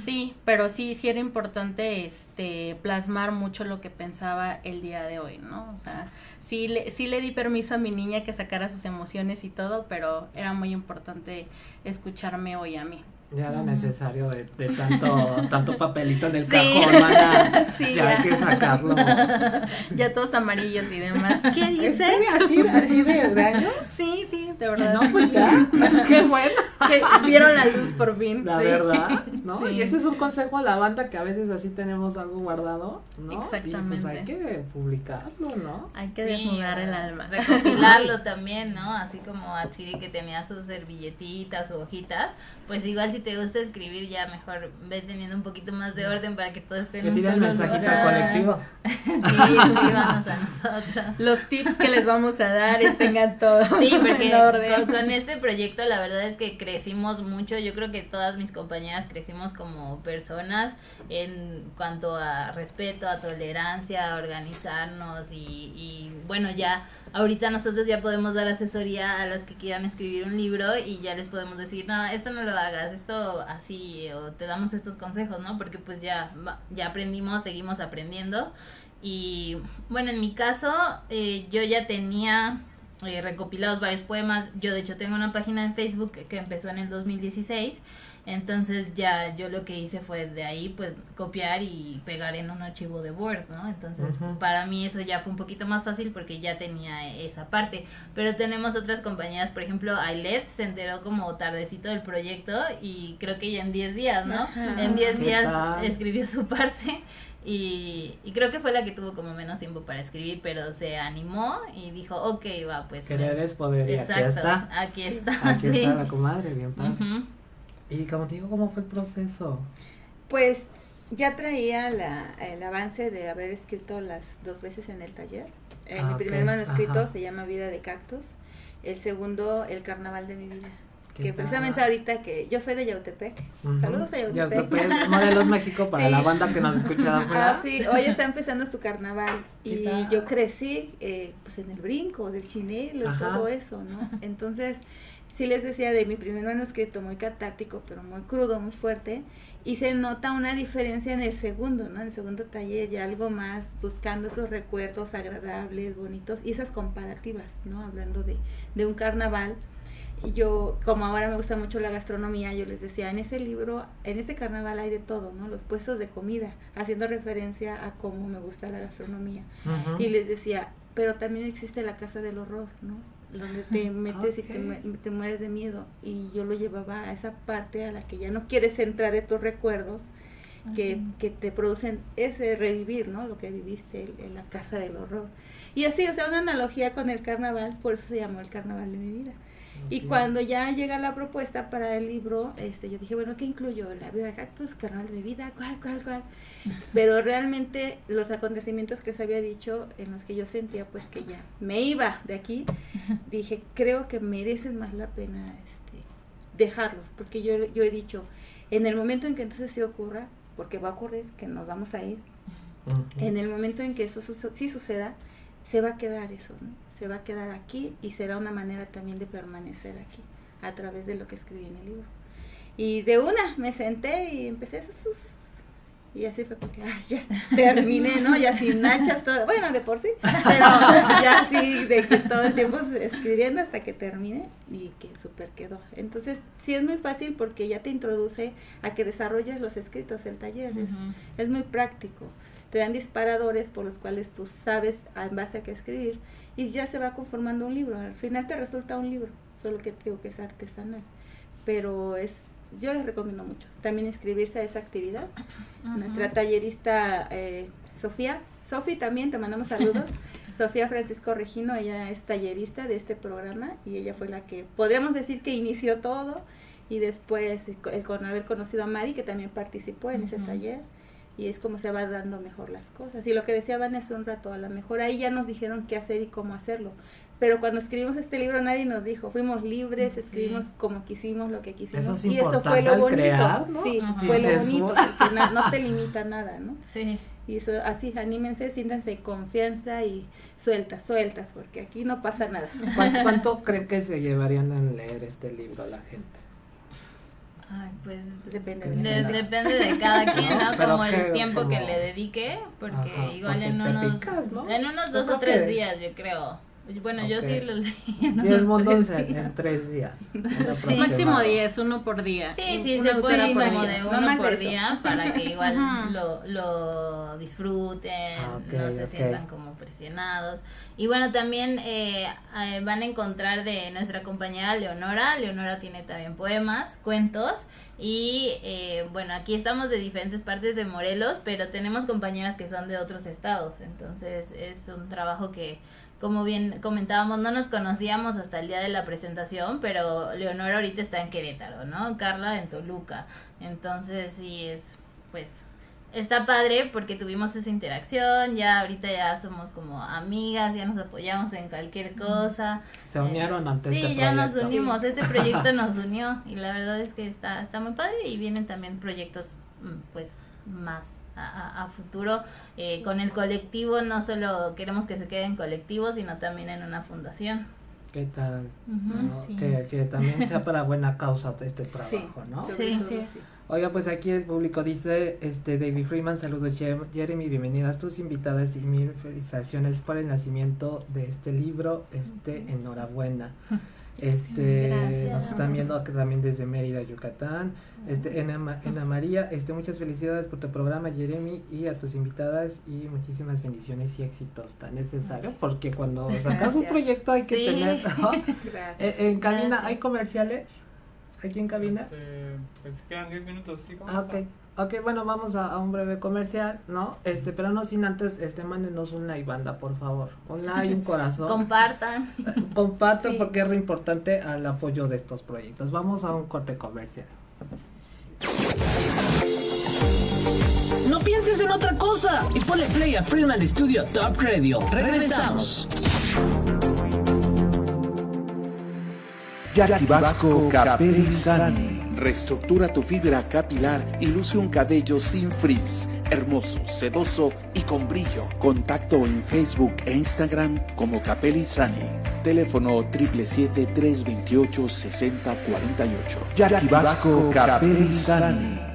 Sí, pero sí, sí era importante este plasmar mucho lo que pensaba el día de hoy, ¿no? O sea, sí le, sí le di permiso a mi niña que sacara sus emociones y todo, pero era muy importante escucharme hoy a mí. Ya era necesario de, de tanto, tanto papelito en el Sí. cajón, mana. Sí, ya, ya. hay que sacarlo. Ya todos amarillos y demás. ¿Qué ¿En dice? ¿Así, así de, años? Sí, sí, de verdad. No, pues ya. Qué bueno. Que vieron la luz por fin. La sí. verdad, ¿no? Sí. Y ese es un consejo a la banda que a veces así tenemos algo guardado, ¿no? Y pues Exactamente. hay que publicarlo, ¿no? Hay que Sí, desnudar el alma. Recopilarlo también, ¿no? Así como Atsiri que tenía sus servilletitas o hojitas, pues igual si te gusta escribir ya mejor ve teniendo un poquito más de orden para que todo esté en un tira el mensajito colectivo. Sí, escríbanos a nosotros. Los tips que les vamos a dar y tengan todo Sí, porque en orden. con, con este proyecto la verdad es que crecimos mucho. Yo creo que todas mis compañeras crecimos como personas en cuanto a respeto, a tolerancia, a organizarnos y, y bueno, ya ahorita nosotros ya podemos dar asesoría a las que quieran escribir un libro y ya les podemos decir, no, esto no lo hagas, esto así, o te damos estos consejos, ¿no? Porque pues ya, ya aprendimos, seguimos aprendiendo. Y bueno, en mi caso, eh, yo ya tenía eh, recopilados varios poemas. Yo de hecho tengo una página en Facebook que empezó en el 2016. Entonces ya yo lo que hice fue de ahí pues copiar y pegar en un archivo de Word, ¿no? Entonces para mí eso ya fue un poquito más fácil porque ya tenía esa parte. Pero tenemos otras compañeras, por ejemplo, Ailet se enteró como tardecito del proyecto y creo que ya en 10 días, ¿no? En 10 ¿Qué días tal? escribió su parte y, y creo que fue la que tuvo como menos tiempo para escribir, pero se animó y dijo, ok, va, pues. Querer es poder y aquí Exacto, está. aquí está. Aquí sí. está la comadre, bien padre. Y como te digo, ¿cómo fue el proceso? Pues ya traía la, el avance de haber escrito las dos veces en el taller. Eh, Ah, mi primer manuscrito ajá. se llama Vida de Cactus. El segundo, El Carnaval de mi vida. ¿Qué Que tal? precisamente ahorita que yo soy de Yautepec. Ujú. Saludos a Ya, Yautepec. pues, Morelos, México, para Sí. la banda que nos escucha afuera. Ah, sí, hoy está empezando su carnaval ¿Qué y tal? yo crecí eh, pues en el brinco del chinelo y todo eso, ¿no? Entonces sí les decía de mi primer manuscrito muy catártico, pero muy crudo, muy fuerte, y se nota una diferencia en el segundo, ¿no? En el segundo taller ya algo más buscando esos recuerdos agradables, bonitos y esas comparativas, ¿no? Hablando de, de un carnaval. Y yo, como ahora me gusta mucho la gastronomía, yo les decía, en ese libro, en ese carnaval hay de todo, ¿no? Los puestos de comida, haciendo referencia a cómo me gusta la gastronomía. Y les decía, pero también existe la casa del horror, ¿no? Donde te metes y te, te mueres de miedo. Y yo lo llevaba a esa parte a la que ya no quieres entrar de tus recuerdos, que, que te producen ese revivir, ¿no? Lo que viviste en, en la casa del horror. Y así, o sea, una analogía con el carnaval, por eso se llamó el carnaval de mi vida. Y cuando ya llega la propuesta para el libro, este, yo dije, bueno, ¿qué incluyo? La vida de cactus, carnaval de mi vida, ¿cuál, cuál, cuál? Pero realmente los acontecimientos que les había dicho, en los que yo sentía pues que ya me iba de aquí, dije, creo que merecen más la pena este, dejarlos, porque yo, yo he dicho, en el momento en que entonces sí ocurra, porque va a ocurrir, que nos vamos a ir, en el momento en que eso sí suceda, se va a quedar eso, ¿no? Se va a quedar aquí y será una manera también de permanecer aquí, a través de lo que escribí en el libro. Y de una me senté y empecé a... Y así fue porque, ah, ya, terminé, ¿no? Ya sin nachas, todo, bueno, de por sí, pero ya así, de que todo el tiempo escribiendo hasta que termine y que súper quedó. Entonces, sí es muy fácil porque ya te introduce a que desarrolles los escritos, el taller, es- es muy práctico. Te dan disparadores por los cuales tú sabes en base a qué escribir y ya se va conformando un libro. Al final te resulta un libro, solo que te digo que es artesanal. Pero es, yo les recomiendo mucho también inscribirse a esa actividad. Nuestra tallerista eh, Sofía, Sofi también te mandamos saludos. Sofía Francisco Regino, ella es tallerista de este programa y ella fue la que podríamos decir que inició todo y después eh, con haber conocido a Mari que también participó en ese taller y es como se va dando mejor las cosas. Y lo que decía Vanessa un rato, a lo mejor ahí ya nos dijeron qué hacer y cómo hacerlo. Pero cuando escribimos este libro nadie nos dijo, fuimos libres, Sí. escribimos como quisimos, lo que quisimos. Eso es y eso fue lo bonito. crear, ¿no? Sí, Ajá. fue lo bonito, porque na- no te limita nada, ¿no? Sí. Y eso, así, anímense, siéntanse en confianza y sueltas, sueltas, porque aquí no pasa nada. ¿Cuánto, cuánto creen que se llevarían en leer este libro la gente? Ay, pues Depende De- de, de- depende de cada quien, ¿no? Como el tiempo como- que le dedique, porque Ajá, igual porque en unos, picas, ¿no? en unos dos o tres que- días, yo creo. Bueno, yo sí lo leí. en Diez unos mundos tres en, días. en tres días. un Máximo aproximado. 10, uno por día. Sí, sí, Una se puede como de No uno por día para que igual lo, lo disfruten, Ah, no se sientan como presionados. Y bueno, también eh, eh, van a encontrar de nuestra compañera Leonora. Leonora tiene también poemas, cuentos. Y eh, bueno, aquí estamos de diferentes partes de Morelos, pero tenemos compañeras que son de otros estados. Entonces es un trabajo que, como bien comentábamos, no nos conocíamos hasta el día de la presentación, pero Leonora ahorita está en Querétaro, ¿no? Carla en Toluca. Entonces sí es, pues, está padre porque tuvimos esa interacción, ya ahorita ya somos como amigas, ya nos apoyamos en cualquier cosa. Se unieron ante Sí, este ya nos unimos, este proyecto nos unió y la verdad es que está, está muy padre y vienen también proyectos mm, pues más a, futuro eh, con el colectivo, no solo queremos que se quede en colectivo, sino también en una fundación. ¿Qué tal? Que, también sea para buena causa este trabajo, ¿no? Sí, sí es. Oiga, pues aquí el público dice, este David Freeman, saludos Jer- Jeremy, bienvenidas tus invitadas y mil felicitaciones por el nacimiento de este libro, este, enhorabuena. Este, Gracias. nos están viendo también desde Mérida, Yucatán. Este, Ena, Ma- Ena María, este, muchas felicidades por tu programa, Jeremy, y a tus invitadas, y muchísimas bendiciones y éxitos tan necesarios, porque cuando sacas un proyecto hay que Sí. tener, ¿no? Gracias. Eh, en cabina, Gracias. ¿hay comerciales? ¿Aquí en cabina? Este, pues quedan 10 minutos, ¿sí? ¿Cómo Ah, está? ok. Ok, bueno, vamos a, a un breve comercial, ¿no? Este, pero no sin antes, este, mándenos un like, banda, por favor. Un like, un corazón. Compartan. Compartan Sí. porque es re importante al apoyo de estos proyectos. Vamos a un corte comercial. No pienses en otra cosa y ponle play a Freeman Studio Top Radio. Regresamos. Jackie Vasco Capelli Sani. Reestructura tu fibra capilar y luce un cabello sin frizz, hermoso, sedoso y con brillo. Contacto en Facebook e Instagram como Capelli Sani. Teléfono 777-328-6048. Jackie Vasco Capelli Sani.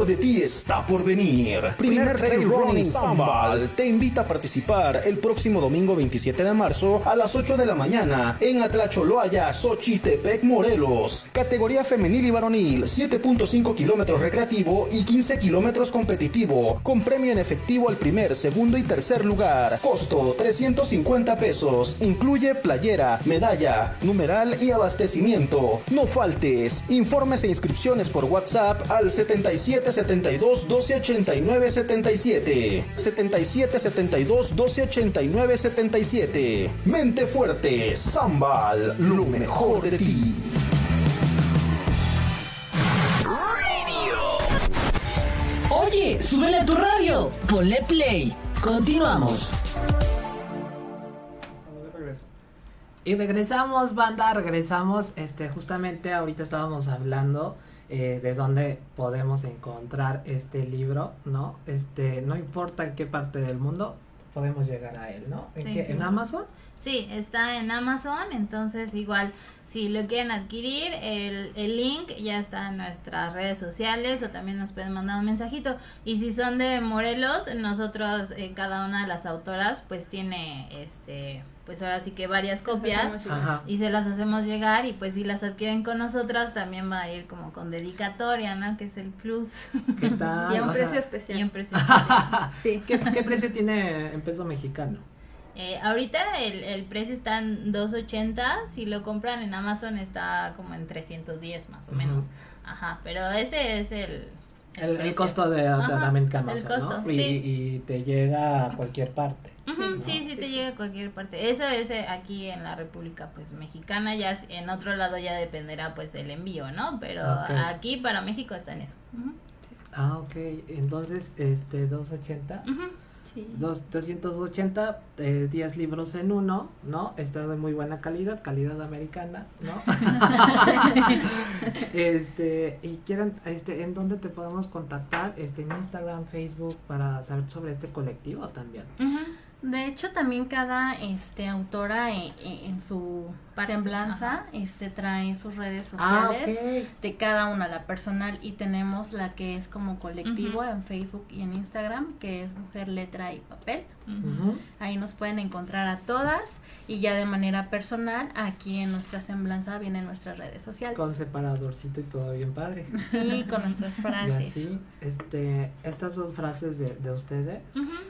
Mejor de ti está por venir. Primer Trail Running Sambal te invita a participar el próximo domingo 27 de marzo a las 8 de la mañana en Atlacholoaya, Xochitepec, Morelos. Categoría femenil y varonil, 7.5 kilómetros recreativo y 15 kilómetros competitivo, con premio en efectivo al primer, segundo y tercer lugar. Costo 350 pesos. Incluye playera, medalla, numeral y abastecimiento. No faltes. Informes e inscripciones por WhatsApp al 70 77 72 12 89 77. 77 72 12 89 77. Mente fuerte, Zambal, lo mejor de ti. Oye, súbele a tu radio. Ponle play. Continuamos. Y regresamos, banda, regresamos. Este, justamente ahorita estábamos hablando eh, de dónde podemos encontrar este libro, ¿no? Este, no importa en qué parte del mundo podemos llegar a él, ¿no? ¿En, Sí. ¿En Amazon? Sí, está en Amazon, entonces igual si lo quieren adquirir, el, el link ya está en nuestras redes sociales o también nos pueden mandar un mensajito. Y si son de Morelos, nosotros, eh, cada una de las autoras, pues tiene, este, pues ahora sí que varias copias Ajá. y se las hacemos llegar y pues si las adquieren con nosotras también va a ir como con dedicatoria, ¿no? Que es el plus. ¿Qué tal? Y a un O sea, precio especial. y en precio especial. Sí. ¿qué, qué precio tiene en peso mexicano? Eh, ahorita el, el precio está en 2.80, si lo compran en Amazon está como en 310 más o menos. Ajá, pero ese es el... El, costo de, de Ajá, la América el Amazon, costo, ¿no? Y, sí. y te llega a cualquier parte. Sí, sí te llega a cualquier parte. Eso es eh, aquí en la República pues Mexicana, ya en otro lado ya dependerá pues el envío, ¿no? Pero aquí para México está en eso. Ah, ok. Entonces, este, 280. ujú. Sí. Dos, 280, eh, 10 libros en uno, ¿no? Está de muy buena calidad, calidad americana, ¿no? este, y quieran, este, ¿en dónde te podemos contactar? Este, en Instagram, Facebook, para saber sobre este colectivo también. De hecho, también cada este autora en, en- en su Parte, semblanza este trae sus redes Ah, sociales de cada una, la personal, y tenemos la que es como colectivo en Facebook y en Instagram, que es Mujer Letra y Papel. Ujú. Ahí nos pueden encontrar a todas y ya de manera personal, aquí en nuestra semblanza vienen nuestras redes sociales. Con separadorcito y todo bien padre. Sí, con nuestras Y frases. así, este, estas son frases de, de ustedes.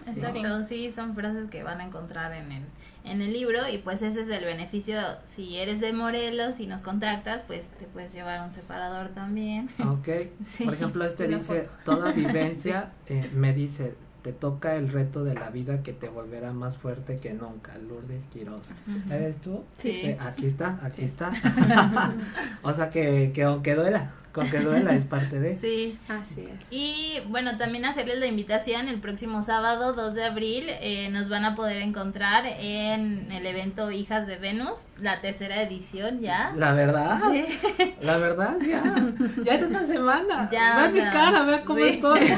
Exacto, sí, son frases que van a encontrar en el, en el libro y pues ese es el beneficio, si eres de Morelos y nos contactas, pues te puedes llevar un separador también. Ok. Sí, Por ejemplo, este dice, toda vivencia eh, me dice, te toca el reto de la vida que te volverá más fuerte que nunca. Lourdes Quiroz. Ujú. ¿Eres tú? Sí. Aquí está, aquí está. o sea que, que aunque duela, con que duela es parte de. Sí, Así es. y bueno, también hacerles la invitación el próximo sábado 2 de abril eh, nos van a poder encontrar en el evento Hijas de Venus, la tercera edición ya. La verdad, Sí. la verdad, ya, ya en una semana. Ya, Ve o mi sea, cara, vea cómo sí. estoy.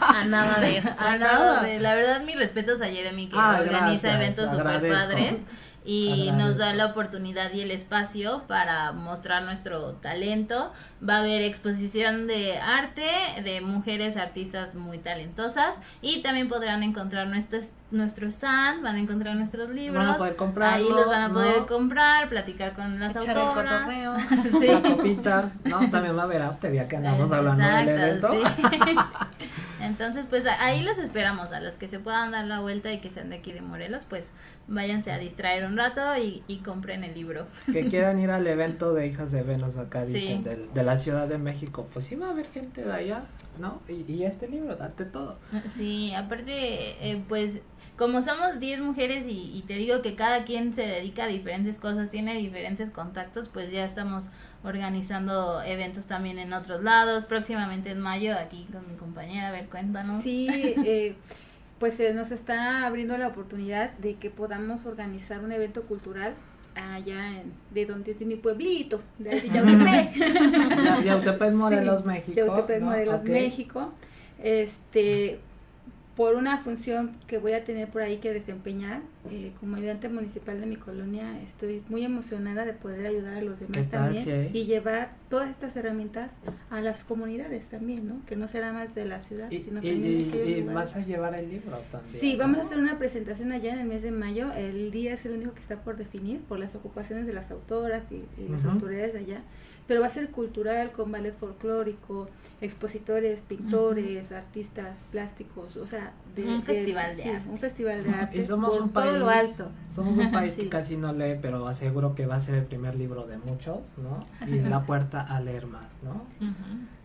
A nada de esto. A nada de- la verdad, mis respetos a Jeremy que Ah, organiza gracias, eventos super padres y Agradezco. nos da la oportunidad y el espacio para mostrar nuestro talento. Va a haber exposición de arte de mujeres artistas muy talentosas y también podrán encontrar nuestro, nuestro stand, van a encontrar nuestros libros. Van a poder comprarlo, Ahí los van a ¿no? poder comprar, platicar con las Echar el autoras. cotorreo. Sí. La copita, no, también va a haber after, que andamos hablando del evento. Sí. Entonces, pues ahí los esperamos, a los que se puedan dar la vuelta y que sean de aquí de Morelos, pues váyanse a distraer un rato y, y compren el libro. que quieran ir al evento de Hijas de Venus acá, Sí. dicen, del- de, la Ciudad de México, pues sí va a haber gente de allá, ¿no? Y, y este libro, date todo. Sí, aparte, eh, pues como somos 10 mujeres y, y te digo que cada quien se dedica a diferentes cosas, tiene diferentes contactos, pues ya estamos organizando eventos también en otros lados, próximamente en mayo aquí con mi compañera, a ver, cuéntanos. Sí, eh, pues se nos está abriendo la oportunidad de que podamos organizar un evento cultural allá en, de donde es de mi pueblito, de Yautepec. Ya- Yautepec, Morelos, México. Yautepec, ¿no? Morelos, Ok. México. Este, por una función que voy a tener por ahí que desempeñar, eh, como ayudante municipal de mi colonia, estoy muy emocionada de poder ayudar a los ¿Qué demás tal, también sí? y llevar todas estas herramientas a las comunidades también, ¿no? Que no será más de la ciudad, Y, sino y- también y- y vas a llevar el libro también. Sí, vamos a hacer una presentación allá en el mes de mayo. El día es el único que está por definir por las ocupaciones de las autoras y, las autoridades de allá. Pero va a ser cultural con ballet folclórico, expositores, pintores, artistas plásticos, o sea, Un festival de sí, arte. Un festival de arte. Y somos por un todo país, lo alto. somos un país Sí. que casi no lee, pero aseguro que va a ser el primer libro de muchos, ¿no? Y la puerta a leer más, ¿no?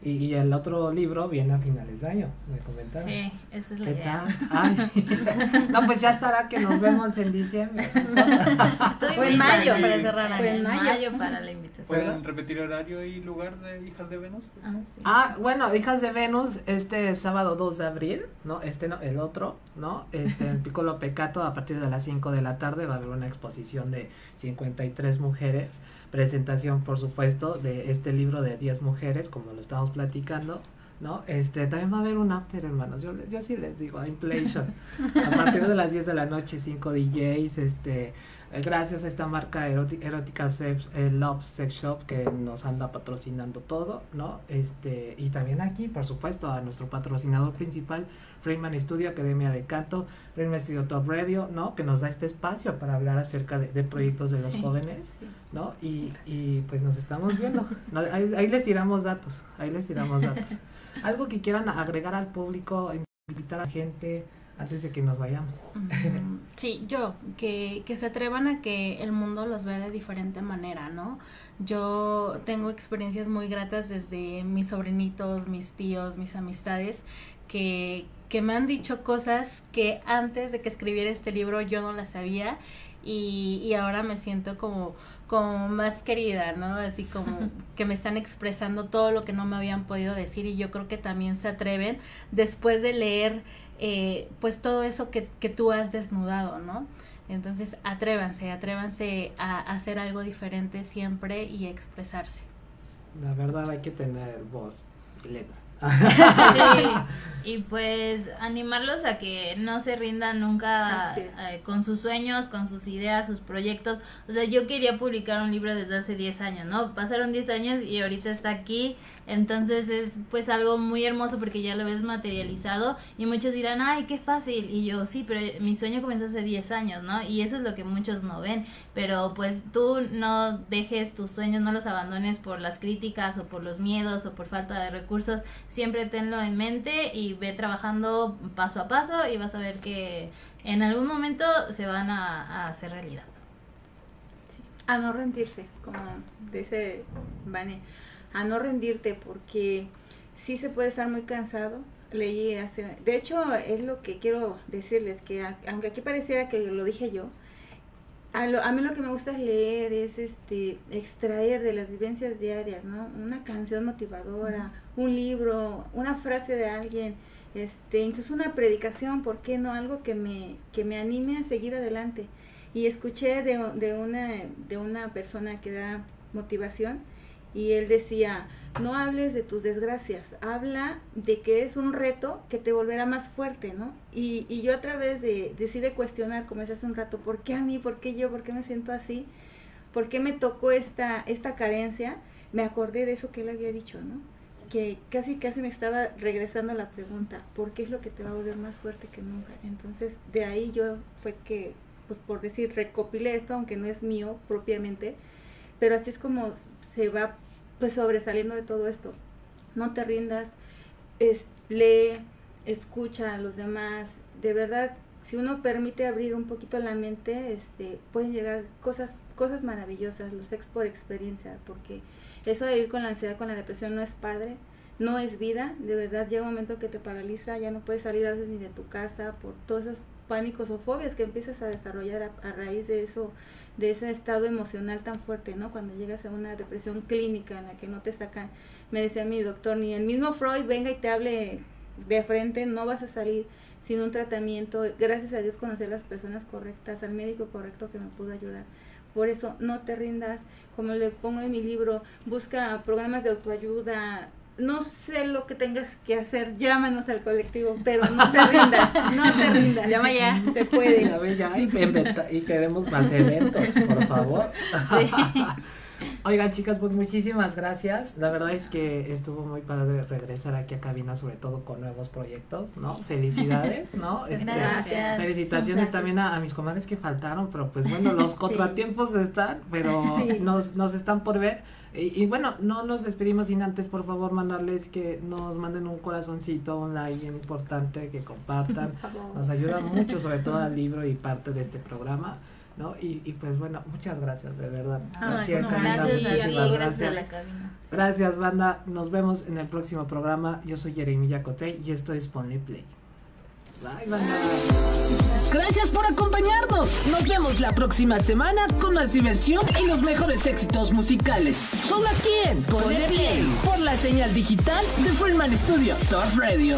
Y, y el otro libro viene a finales de año, me comentaron. Sí, esa es la ¿Qué idea. tal? Ay. no, pues ya estará que nos vemos en diciembre. O en mayo, para cerrar En año. En mayo. mayo para la invitación. ¿Pueden repetir horario y lugar de Hijas de Venus? Ah, sí. Ah, bueno, Hijas de Venus, este sábado 2 de abril, ¿no? Este no, el otro, ¿no? Este, en Piccolo Pecato, a partir de las 5 de la tarde va a haber una exposición de 53 mujeres, presentación, por supuesto, de este libro de 10 mujeres, como lo estamos platicando, ¿no? Este, también va a haber un after, hermanos, yo, yo sí les digo, inflation, a partir de las 10 de la noche, 5 DJs, este, gracias a esta marca Erótica eh, Love Sex Shop que nos anda patrocinando todo, ¿no? Este, y también aquí, por supuesto, a nuestro patrocinador principal, Freeman Studio, Academia de Canto, Freeman Studio Top Radio, ¿no? Que nos da este espacio para hablar acerca de, de proyectos de los Sí. jóvenes, ¿no? Y, y pues nos estamos viendo. No, ahí, ahí les tiramos datos, ahí les tiramos datos. Algo que quieran agregar al público, invitar a gente antes de que nos vayamos. Sí, yo, que, que se atrevan a que el mundo los vea de diferente manera, ¿no? Yo tengo experiencias muy gratas desde mis sobrinitos, mis tíos, mis amistades, que, que me han dicho cosas que antes de que escribiera este libro yo no las sabía y, y ahora me siento como, como más querida, ¿no? Así como que me están expresando todo lo que no me habían podido decir y yo creo que también se atreven después de leer eh, pues todo eso que, que tú has desnudado, ¿no? Entonces atrévanse, atrévanse a, a hacer algo diferente siempre y expresarse. La verdad hay que tener voz y letras. Sí, y pues animarlos a que no se rindan nunca eh, con sus sueños, con sus ideas, sus proyectos. O sea, yo quería publicar un libro desde hace 10 años, ¿no? Pasaron 10 años y ahorita está aquí. Entonces es pues algo muy hermoso porque ya lo ves materializado y muchos dirán, ay, qué fácil. Y yo, sí, pero mi sueño comenzó hace 10 años, ¿no? Y eso es lo que muchos no ven. Pero pues tú no dejes tus sueños, no los abandones por las críticas o por los miedos o por falta de recursos. Siempre tenlo en mente y ve trabajando paso a paso y vas a ver que en algún momento se van a, hacer realidad. A no rendirse, como dice Vane, a no rendirte porque sí se puede estar muy cansado. Leí hace, de hecho es lo que quiero decirles, que a- aunque aquí pareciera que lo dije yo, a, lo- a mí lo que me gusta es leer, es este extraer de las vivencias diarias, ¿no? Una canción motivadora, un libro, una frase de alguien, este, incluso una predicación, ¿por qué no? Algo que me, que me anime a seguir adelante. Y escuché de, de, una, de una persona que da motivación y él decía, no hables de tus desgracias, habla de que es un reto que te volverá más fuerte, ¿no? Y, y yo a través de, decide cuestionar, como decía hace un rato, ¿por qué a mí? ¿Por qué yo? ¿Por qué me siento así? ¿Por qué me tocó esta, esta carencia? Me acordé de eso que él había dicho, ¿no? Que casi, casi me estaba regresando a la pregunta, ¿por qué es lo que te va a volver más fuerte que nunca? Entonces, de ahí yo fue que, pues por decir, recopilé esto, aunque no es mío propiamente, pero así es como se va pues sobresaliendo de todo esto. No te rindas, es, lee, escucha a los demás, de verdad, si uno permite abrir un poquito la mente, este, pueden llegar cosas, cosas maravillosas, los ex por experiencia, porque eso de ir con la ansiedad, con la depresión no es padre, no es vida, de verdad llega un momento que te paraliza, ya no puedes salir a veces ni de tu casa por todos esos pánicos o fobias que empiezas a desarrollar a, raíz de eso, de ese estado emocional tan fuerte, ¿no? Cuando llegas a una depresión clínica en la que no te sacan, me decía mi doctor, ni el mismo Freud venga y te hable de frente, no vas a salir sin un tratamiento. Gracias a Dios conocí a las personas correctas, al médico correcto que me pudo ayudar. Por eso, no te rindas. Como le pongo en mi libro, busca programas de autoayuda, no sé lo que tengas que hacer, llámanos al colectivo, pero no te rindas, no te rindas. Llama ya. Se puede. Ya ve, ya, y, y queremos más eventos, por favor. Oigan, chicas, pues muchísimas gracias. La verdad es que estuvo muy padre regresar aquí a cabina, sobre todo con nuevos proyectos, ¿no? Felicidades, ¿no? Este, Gracias. Felicitaciones también a, a mis comadres que faltaron, pero pues bueno, los contratiempos están, pero Sí. nos, nos están por ver. Y, y bueno, no nos despedimos sin antes, por favor, mandarles que nos manden un corazoncito, un like bien importante, que compartan. Nos ayuda mucho, sobre todo al libro y parte de este programa, ¿no? Y, y pues bueno, muchas gracias, de verdad. Ay, Aquí en no, gracias a ti, muchísimas gracias a la gracias. banda. Nos vemos en el próximo programa. Yo soy Jeremy Yacote y esto es Ponle Play. Bye, banda. Gracias por acompañarnos. Nos vemos la próxima semana con más diversión y los mejores éxitos musicales. Solo aquí en Ponle Play por la señal digital de Freeman Studio Top Radio.